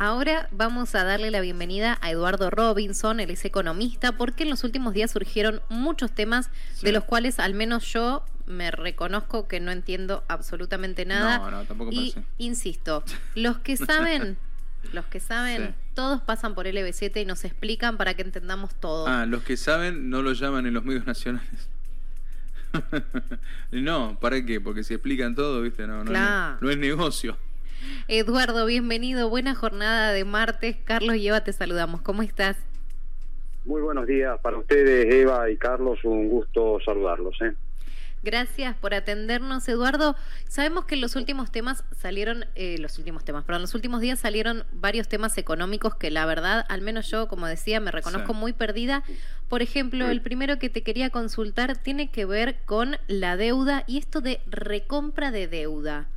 Ahora vamos a darle la bienvenida a Eduardo Robinson, él es economista, porque en los últimos días surgieron muchos temas de los cuales al menos yo me reconozco que no entiendo absolutamente nada. No, no, tampoco y insisto, los que saben, los que saben, Sí. todos pasan por LB7 y nos explican para que entendamos todo. Ah, los que saben no lo llaman en los medios nacionales. no, ¿para qué? Porque si explican todo, ¿viste? No, no, Claro. no es negocio. Eduardo, bienvenido, buena jornada de martes. Carlos y Eva, te saludamos. ¿Cómo estás? Muy buenos días para ustedes, Eva y Carlos. Un gusto saludarlos. ¿eh? Gracias por atendernos, Eduardo. Sabemos que en los últimos temas salieron, eh, los últimos temas, pero en los últimos días salieron varios temas económicos que la verdad, al menos yo, como decía, me reconozco Sí. muy perdida. Por ejemplo, el primero que te quería consultar tiene que ver con la deuda y esto de recompra de deuda.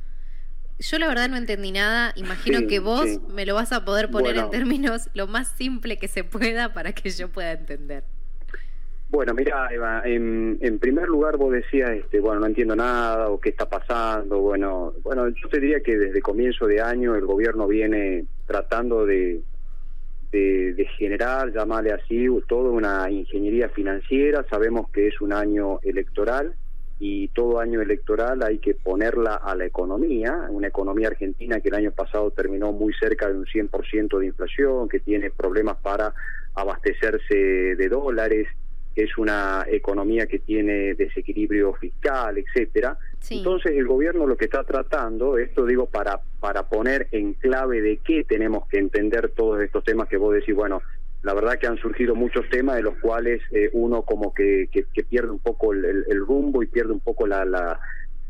Yo la verdad no entendí nada, imagino Sí, que vos sí. me lo vas a poder poner en términos lo más simple que se pueda para que yo pueda entender. Bueno, mira, Eva, en, en primer lugar vos decías, este, bueno, no entiendo nada o qué está pasando. Bueno, bueno, yo te diría que desde comienzo de año el gobierno viene tratando de, de, de generar, llamarle así, toda una ingeniería financiera. Sabemos que es un año electoral y todo año electoral hay que ponerla a la economía, una economía argentina que el año pasado terminó muy cerca de un 100% de inflación, que tiene problemas para abastecerse de dólares, que es una economía que tiene desequilibrio fiscal, etcétera. Sí. Entonces el gobierno lo que está tratando, esto digo para para poner en clave de qué tenemos que entender todos estos temas que vos decís, bueno, la verdad que han surgido muchos temas de los cuales eh, uno como que, que, que pierde un poco el, el- el rumbo y pierde un poco la, la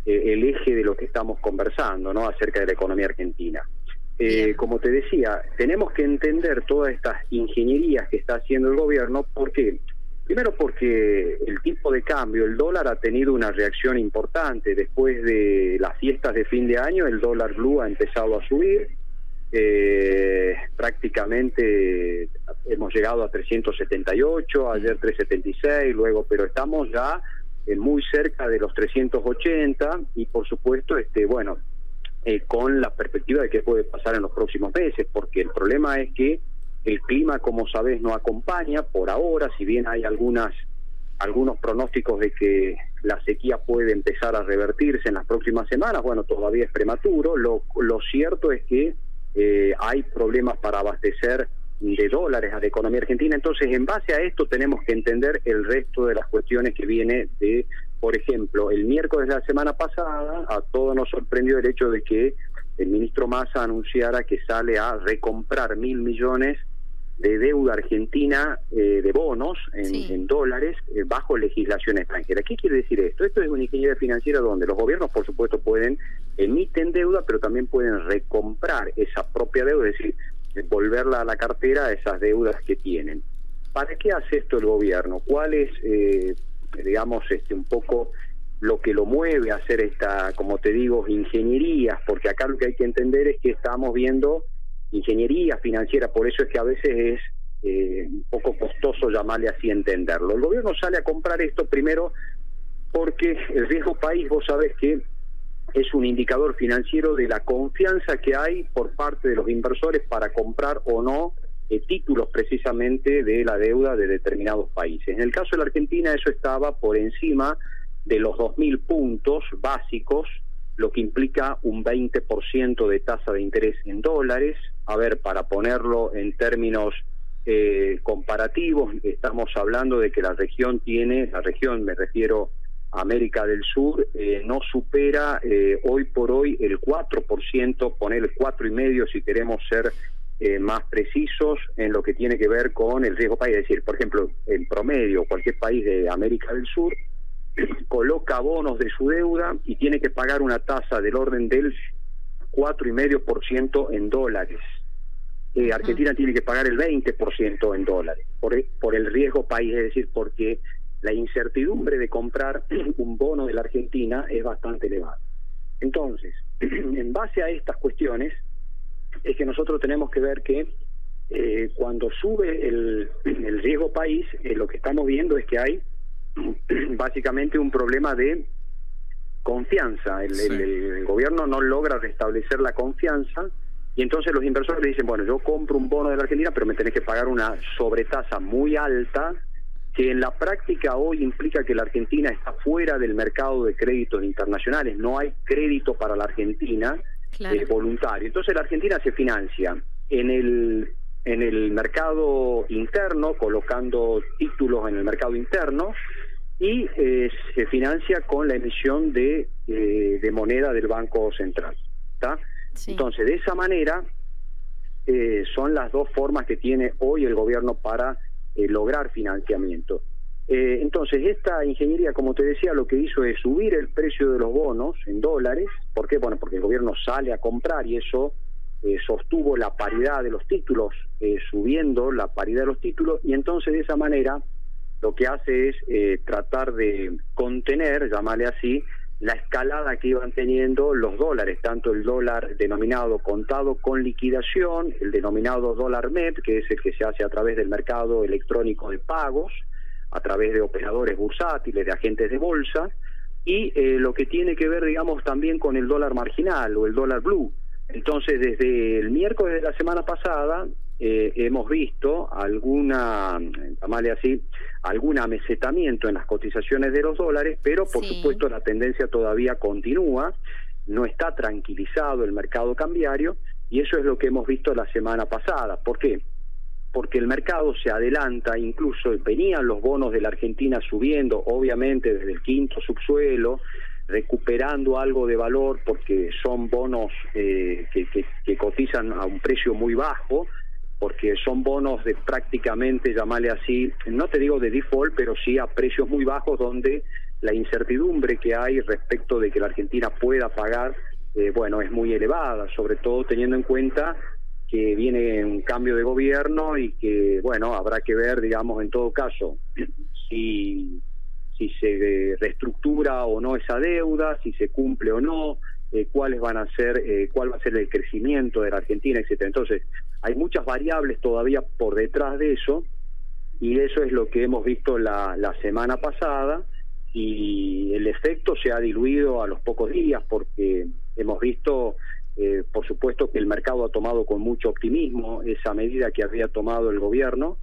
eh, el eje de lo que estamos conversando, ¿no? Acerca de la economía argentina. Eh, como te decía, tenemos que entender todas estas ingenierías que está haciendo el gobierno, ¿por qué? Primero porque el tipo de cambio, el dólar ha tenido una reacción importante. Después de las fiestas de fin de año, el dólar blue ha empezado a subir. Eh, prácticamente hemos llegado a 378, ayer 376, luego, pero estamos ya eh, muy cerca de los 380 y por supuesto, este, bueno, eh, con la perspectiva de qué puede pasar en los próximos meses, porque el problema es que el clima, como sabes, no acompaña por ahora, si bien hay algunas algunos pronósticos de que la sequía puede empezar a revertirse en las próximas semanas, bueno, todavía es prematuro. Lo, lo cierto es que eh, hay problemas para abastecer de dólares a la economía argentina. Entonces, en base a esto tenemos que entender el resto de las cuestiones que viene de, por ejemplo, el miércoles de la semana pasada, a todos nos sorprendió el hecho de que el ministro Massa anunciara que sale a recomprar mil millones de deuda argentina eh, de bonos en, Sí. en dólares eh, bajo legislación extranjera. ¿Qué quiere decir esto? Esto es una ingeniería financiera donde los gobiernos, por supuesto, pueden emiten deuda, pero también pueden recomprar esa propia deuda, es decir, devolverla a la cartera a esas deudas que tienen. ¿Para qué hace esto el gobierno? ¿Cuál es, eh, digamos, este un poco lo que lo mueve a hacer esta, como te digo, ingenierías? Porque acá lo que hay que entender es que estamos viendo ingeniería financiera, por eso es que a veces es eh, un poco costoso llamarle así entenderlo. El gobierno sale a comprar esto primero porque el riesgo país, vos sabés que es un indicador financiero de la confianza que hay por parte de los inversores para comprar o no eh, títulos precisamente de la deuda de determinados países. En el caso de la Argentina eso estaba por encima de los 2.000 puntos básicos, lo que implica un 20% de tasa de interés en dólares. A ver, para ponerlo en términos eh, comparativos, estamos hablando de que la región tiene, la región me refiero a América del Sur, eh, no supera eh, hoy por hoy el 4%, poner el 4,5% si queremos ser eh, más precisos en lo que tiene que ver con el riesgo país. Es decir, por ejemplo, en promedio, cualquier país de América del Sur coloca bonos de su deuda y tiene que pagar una tasa del orden del 4,5% en dólares. Eh, Argentina tiene que pagar el 20% en dólares por, por el riesgo país, es decir, porque la incertidumbre de comprar un bono de la Argentina es bastante elevada. Entonces, en base a estas cuestiones, es que nosotros tenemos que ver que eh, cuando sube el, el riesgo país, eh, lo que estamos viendo es que hay básicamente un problema de confianza. El, Sí. el- el gobierno no logra restablecer la confianza Y entonces los inversores le dicen, bueno, yo compro un bono de la Argentina, pero me tenés que pagar una sobretasa muy alta, que en la práctica hoy implica que la Argentina está fuera del mercado de créditos internacionales, no hay crédito para la Argentina eh, voluntario. Entonces la Argentina se financia en el en el mercado interno, colocando títulos en el mercado interno, y eh, se financia con la emisión de, eh, de moneda del Banco Central. ¿está? Entonces, de esa manera, eh, son las dos formas que tiene hoy el gobierno para eh, lograr financiamiento. Eh, entonces, esta ingeniería, como te decía, lo que hizo es subir el precio de los bonos en dólares. ¿Por qué? Bueno, porque el gobierno sale a comprar y eso sostuvo la paridad de los títulos, subiendo la paridad de los títulos, y entonces de esa manera lo que hace es tratar de contener, llamarle así, la escalada que iban teniendo los dólares, tanto el dólar denominado contado con liquidación, el denominado dólar MEP, que es el que se hace a través del mercado electrónico de pagos, a través de operadores bursátiles, de agentes de bolsa, y eh, lo que tiene que ver, digamos, también con el dólar marginal o el dólar blue. Entonces, desde el miércoles de la semana pasada, eh, hemos visto alguna, llamarle así, algún amesetamiento en las cotizaciones de los dólares, pero por supuesto la tendencia todavía continúa, no está tranquilizado el mercado cambiario y eso es lo que hemos visto la semana pasada. ¿Por qué? Porque el mercado se adelanta, incluso venían los bonos de la Argentina subiendo, obviamente desde el quinto subsuelo, recuperando algo de valor porque son bonos eh, que, que cotizan a un precio muy bajo, porque son bonos de prácticamente, llamarle así, no te digo de default, pero sí a precios muy bajos donde la incertidumbre que hay respecto de que la Argentina pueda pagar, eh, bueno, es muy elevada, sobre todo teniendo en cuenta que viene un cambio de gobierno y que, bueno, habrá que ver, digamos, en todo caso, si, si se reestructura o no esa deuda, si se cumple o no, eh, cuáles van a ser, eh, cuál va a ser el crecimiento de la Argentina, etcétera. Entonces, hay muchas variables todavía por detrás de eso, y eso es lo que hemos visto la, la semana pasada, y el efecto se ha diluido a los pocos días, porque hemos visto, eh, por supuesto, que el mercado ha tomado con mucho optimismo esa medida que había tomado el gobierno,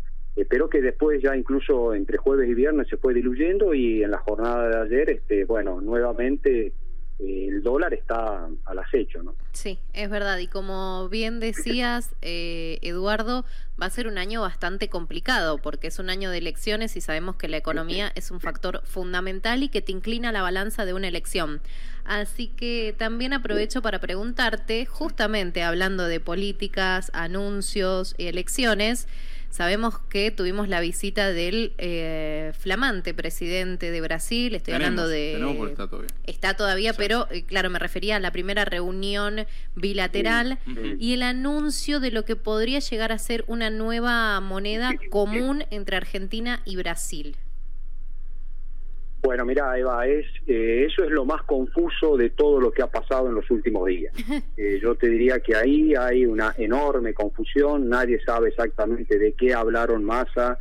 pero que después ya incluso entre jueves y viernes se fue diluyendo y en la jornada de ayer, este, bueno, nuevamente el dólar está al acecho, ¿no? Sí, es verdad. Y como bien decías, eh, Eduardo, va a ser un año bastante complicado porque es un año de elecciones y sabemos que la economía es un factor fundamental y que te inclina la balanza de una elección. Así que también aprovecho para preguntarte, justamente hablando de políticas, anuncios y elecciones, Sabemos que tuvimos la visita del eh, flamante presidente de Brasil, estoy hablando de... está todavía. Está todavía, pero eh, claro, me refería a la primera reunión bilateral y el anuncio de lo que podría llegar a ser una nueva moneda común entre Argentina y Brasil. Bueno, mira, Eva, es, eh, eso es lo más confuso de todo lo que ha pasado en los últimos días. Eh, yo te diría que ahí hay una enorme confusión, nadie sabe exactamente de qué hablaron Massa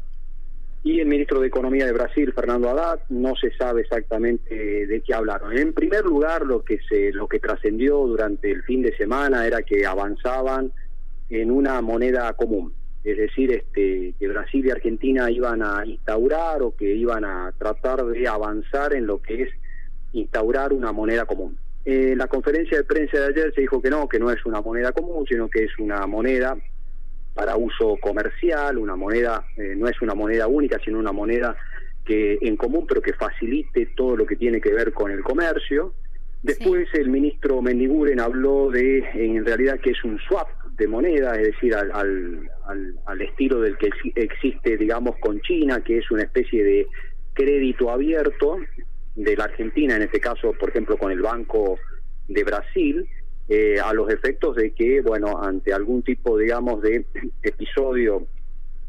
y el ministro de Economía de Brasil, Fernando Haddad, no se sabe exactamente de qué hablaron. En primer lugar, lo que se, lo que trascendió durante el fin de semana era que avanzaban en una moneda común es decir, este, que Brasil y Argentina iban a instaurar o que iban a tratar de avanzar en lo que es instaurar una moneda común. En la conferencia de prensa de ayer se dijo que no, que no es una moneda común, sino que es una moneda para uso comercial, una moneda, eh, no es una moneda única, sino una moneda que en común, pero que facilite todo lo que tiene que ver con el comercio. Después el ministro Mendiguren habló de, en realidad, que es un swap de moneda, es decir, al, al, al, estilo del que existe, digamos, con China, que es una especie de crédito abierto de la Argentina, en este caso, por ejemplo, con el Banco de Brasil, eh, a los efectos de que, bueno, ante algún tipo, digamos, de episodio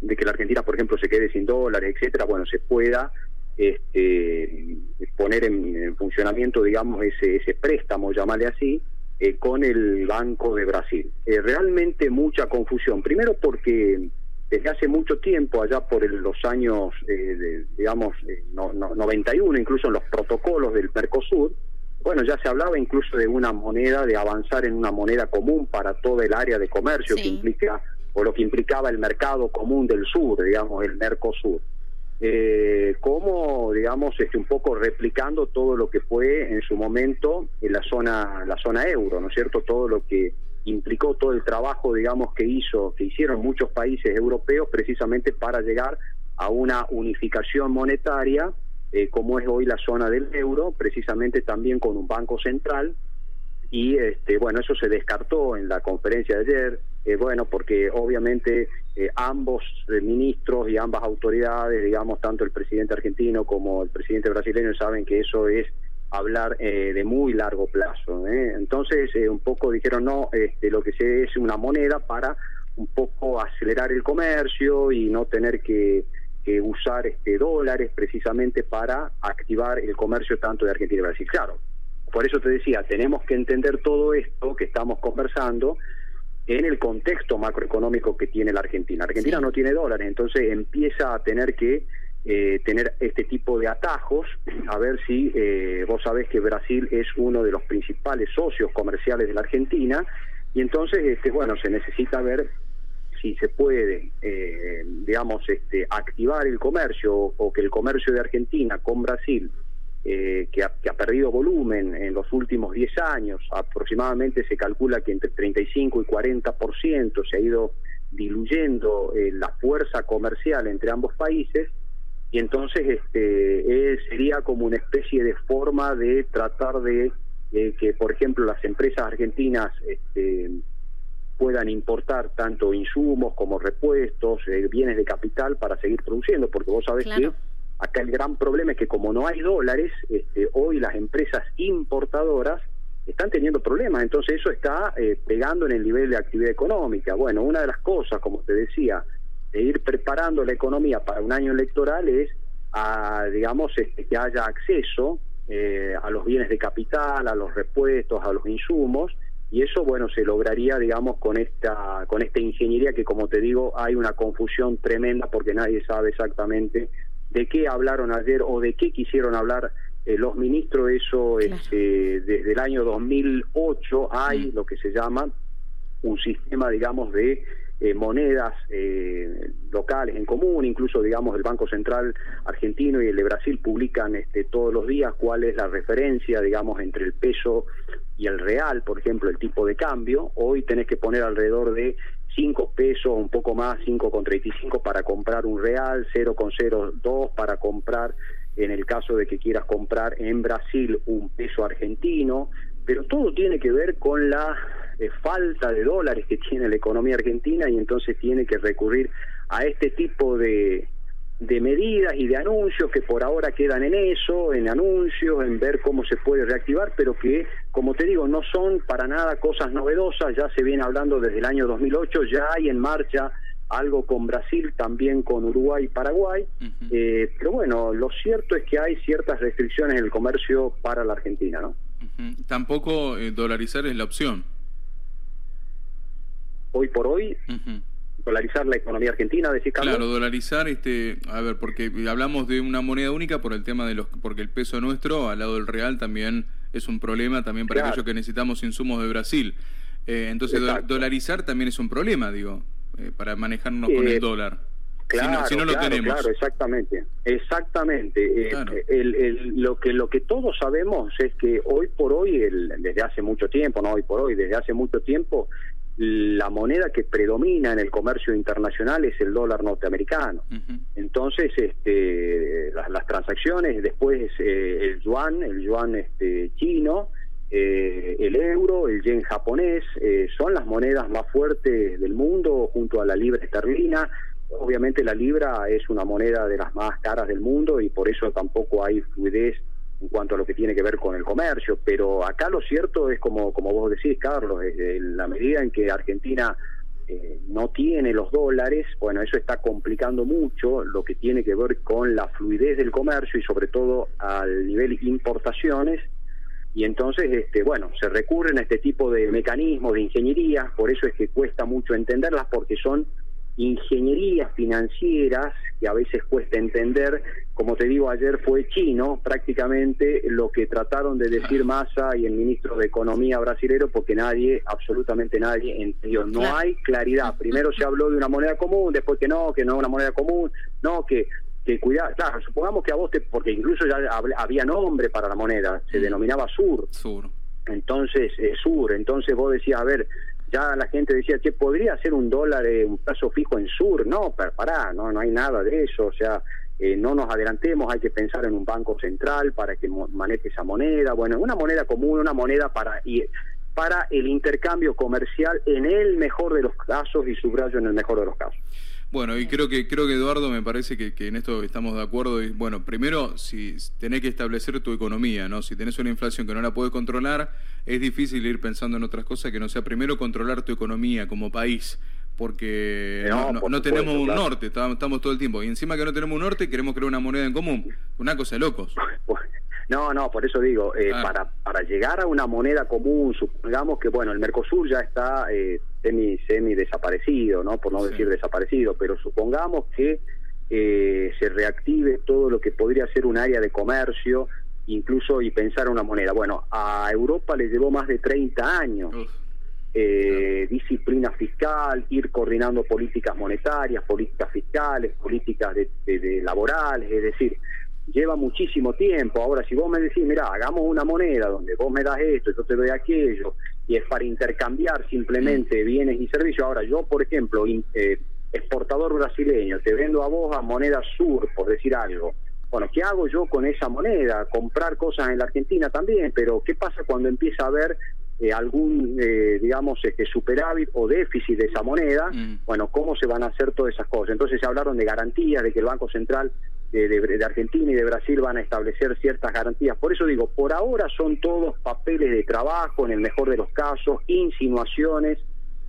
de que la Argentina, por ejemplo, se quede sin dólares, etcétera, bueno, se pueda este, poner en, funcionamiento, digamos, ese, ese préstamo, llamarle así, eh, con el Banco de Brasil. Eh, realmente mucha confusión. Primero porque desde hace mucho tiempo, allá por los años, eh, digamos, no, 91, incluso en los protocolos del Mercosur, bueno, ya se hablaba incluso de una moneda, de avanzar en una moneda común para todo el área de comercio que implica, o lo que implicaba el mercado común del sur, digamos, el Mercosur. Eh, como, digamos, este, un poco replicando todo lo que fue en su momento en la zona, la zona euro, ¿no es cierto? Todo lo que implicó todo el trabajo, digamos, que hizo, que hicieron muchos países europeos precisamente para llegar a una unificación monetaria, eh, como es hoy la zona del euro, precisamente también con un banco central. Y este, bueno, eso se descartó en la conferencia de ayer, eh, bueno, porque obviamente eh, ambos ministros y ambas autoridades, digamos, tanto el presidente argentino como el presidente brasileño, saben que eso es hablar eh, de muy largo plazo. ¿eh? Entonces, eh, un poco dijeron, no, este, lo que se es una moneda para un poco acelerar el comercio y no tener que, que, usar este dólares precisamente para activar el comercio tanto de Argentina y Brasil. Claro, por eso te decía, tenemos que entender todo esto que estamos conversando en el contexto macroeconómico que tiene la Argentina. Argentina no tiene dólares, entonces empieza a tener que eh, tener este tipo de atajos, a ver si eh, vos sabés que Brasil es uno de los principales socios comerciales de la Argentina, y entonces, este, bueno, se necesita ver si se puede, eh, digamos, este, activar el comercio o que el comercio de Argentina con Brasil, eh, que, ha, que, ha, perdido volumen en los últimos 10 años, aproximadamente se calcula que entre 35 y 40% se ha ido diluyendo eh, la fuerza comercial entre ambos países, y entonces este eh, sería como una especie de forma de tratar de eh, que por ejemplo las empresas argentinas este, puedan importar tanto insumos como repuestos eh, bienes de capital para seguir produciendo porque vos sabés que acá el gran problema es que como no hay dólares este, hoy las empresas importadoras están teniendo problemas. Entonces eso está pegando en el nivel de actividad económica. Bueno una de las cosas como te decía de ir preparando la economía para un año electoral es a, digamos, este, que haya acceso eh, a los bienes de capital, a los repuestos, a los insumos, y eso, bueno, se lograría, digamos, con esta, con esta ingeniería que, como te digo, hay una confusión tremenda porque nadie sabe exactamente de qué hablaron ayer o de qué quisieron hablar eh, los ministros. Eso, este, desde el año 2008 hay mm. lo que se llama un sistema, digamos, de eh, monedas eh, locales en común, incluso digamos el Banco Central argentino y el de Brasil publican este, todos los días cuál es la referencia, digamos, entre el peso y el real, por ejemplo, el tipo de cambio. Hoy tenés que poner alrededor de 5 pesos, un poco más, 5,35 para comprar un real, 0,02 para comprar, en el caso de que quieras comprar en Brasil un peso argentino, pero todo tiene que ver con la falta de dólares que tiene la economía argentina y entonces tiene que recurrir a este tipo de, de medidas y de anuncios que por ahora quedan en eso, en anuncios, en ver cómo se puede reactivar, pero que, como te digo, no son para nada cosas novedosas, ya se viene hablando desde el año 2008, ya hay en marcha algo con Brasil, también con Uruguay y Paraguay, eh, pero bueno, lo cierto es que hay ciertas restricciones en el comercio para la Argentina, ¿no? Tampoco eh, dolarizar es la opción. Hoy por hoy, dolarizar la economía argentina, decir Claro, dolarizar, este, a ver, porque hablamos de una moneda única por el tema de los, porque el peso nuestro al lado del real también es un problema también para aquellos que necesitamos insumos de Brasil. Eh, entonces, dolarizar también es un problema, digo, eh, para manejarnos con el eh, dólar. Claro, si no, lo tenemos. claro, exactamente, exactamente. El, lo que lo que todos sabemos es que hoy por hoy, el, desde hace mucho tiempo, no hoy por hoy, desde hace mucho tiempo, la moneda que predomina en el comercio internacional es el dólar norteamericano. Entonces, este, las, transacciones, después eh, el yuan, el yuan este, chino, eh, el euro, el yen japonés, eh, son las monedas más fuertes del mundo junto a la libra esterlina. Obviamente la libra es una moneda de las más caras del mundo y por eso tampoco hay fluidez en cuanto a lo que tiene que ver con el comercio, pero acá lo cierto es como, como vos decís, Carlos, en la medida en que Argentina eh, no tiene los dólares, bueno, eso está complicando mucho lo que tiene que ver con la fluidez del comercio y sobre todo al nivel importaciones, y entonces, este, bueno, se recurren a este tipo de mecanismos de ingeniería, por eso es que cuesta mucho entenderlas, porque son ingenierías financieras que a veces cuesta entender. Como te digo, ayer fue chino prácticamente lo que trataron de decir Massa y el ministro de Economía brasilero porque nadie, absolutamente nadie, entendió. No hay claridad. Primero se habló de una moneda común, después que no, que no es una moneda común, no, que que cuidar, claro, supongamos que a vos te, porque incluso ya había nombre para la moneda, se mm. denominaba Sur. Sur. Entonces, eh, Sur, entonces vos decías, a ver, ya la gente decía, que podría ser un dólar, eh, un plazo fijo en Sur, no, pero pará, no, no hay nada de eso, o sea, eh, no nos adelantemos, hay que pensar en un banco central para que maneje esa moneda, bueno, una moneda común, una moneda para para el intercambio comercial en el mejor de los casos y subrayo en el mejor de los casos. Bueno, y creo que creo que Eduardo me parece que, en esto estamos de acuerdo. Y, bueno, primero, si tenés que establecer tu economía, ¿no? Si tenés una inflación que no la puedes controlar, es difícil ir pensando en otras cosas que no sea primero controlar tu economía como país, porque no, tenemos un norte, estamos, todo el tiempo. Y encima que no tenemos un norte, queremos crear una moneda en común. Una cosa de locos. No, no, por eso digo, eh, para, para llegar a una moneda común, supongamos que, bueno, el Mercosur ya está eh, semi, semi desaparecido, ¿no? Por no decir desaparecido, pero supongamos que eh, se reactive todo lo que podría ser un área de comercio, incluso y pensar una moneda. Bueno, a Europa le llevó más de 30 años. disciplina fiscal, ir coordinando políticas monetarias, políticas fiscales, políticas de laborales, es decir, lleva muchísimo tiempo. Ahora, si vos me decís, mira, hagamos una moneda donde vos me das esto, yo te doy aquello, y es para intercambiar simplemente mm. bienes y servicios. Ahora, yo, por ejemplo, eh, exportador brasileño, te vendo a vos a moneda sur, por decir algo. Bueno, ¿qué hago yo con esa moneda? Comprar cosas en la Argentina también, pero ¿qué pasa cuando empieza a haber eh, algún, eh, digamos, este superávit o déficit de esa moneda? Mm. Bueno, ¿cómo se van a hacer todas esas cosas? Entonces se hablaron de garantías, de que el Banco Central de, Argentina y de Brasil van a establecer ciertas garantías. Por eso digo, por ahora son todos papeles de trabajo, en el mejor de los casos, insinuaciones,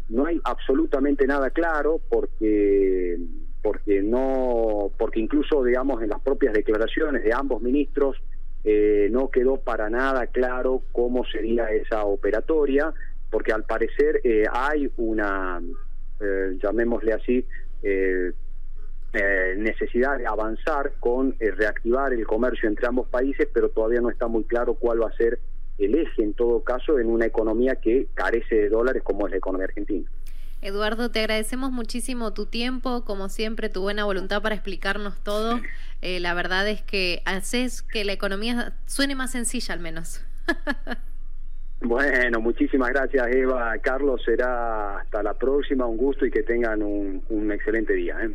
no hay absolutamente nada claro porque porque no porque incluso digamos en las propias declaraciones de ambos ministros eh, no quedó para nada claro cómo sería esa operatoria porque al parecer eh, hay una eh, llamémosle así eh, eh, necesidad de avanzar con eh, reactivar el comercio entre ambos países, pero todavía no está muy claro cuál va a ser el eje en todo caso en una economía que carece de dólares como es la economía argentina. Eduardo, te agradecemos muchísimo tu tiempo, como siempre, tu buena voluntad para explicarnos todo. Eh, la verdad es que haces que la economía suene más sencilla al menos. Bueno, muchísimas gracias Eva. Carlos, será hasta la próxima, un gusto y que tengan un, un excelente día. ¿eh?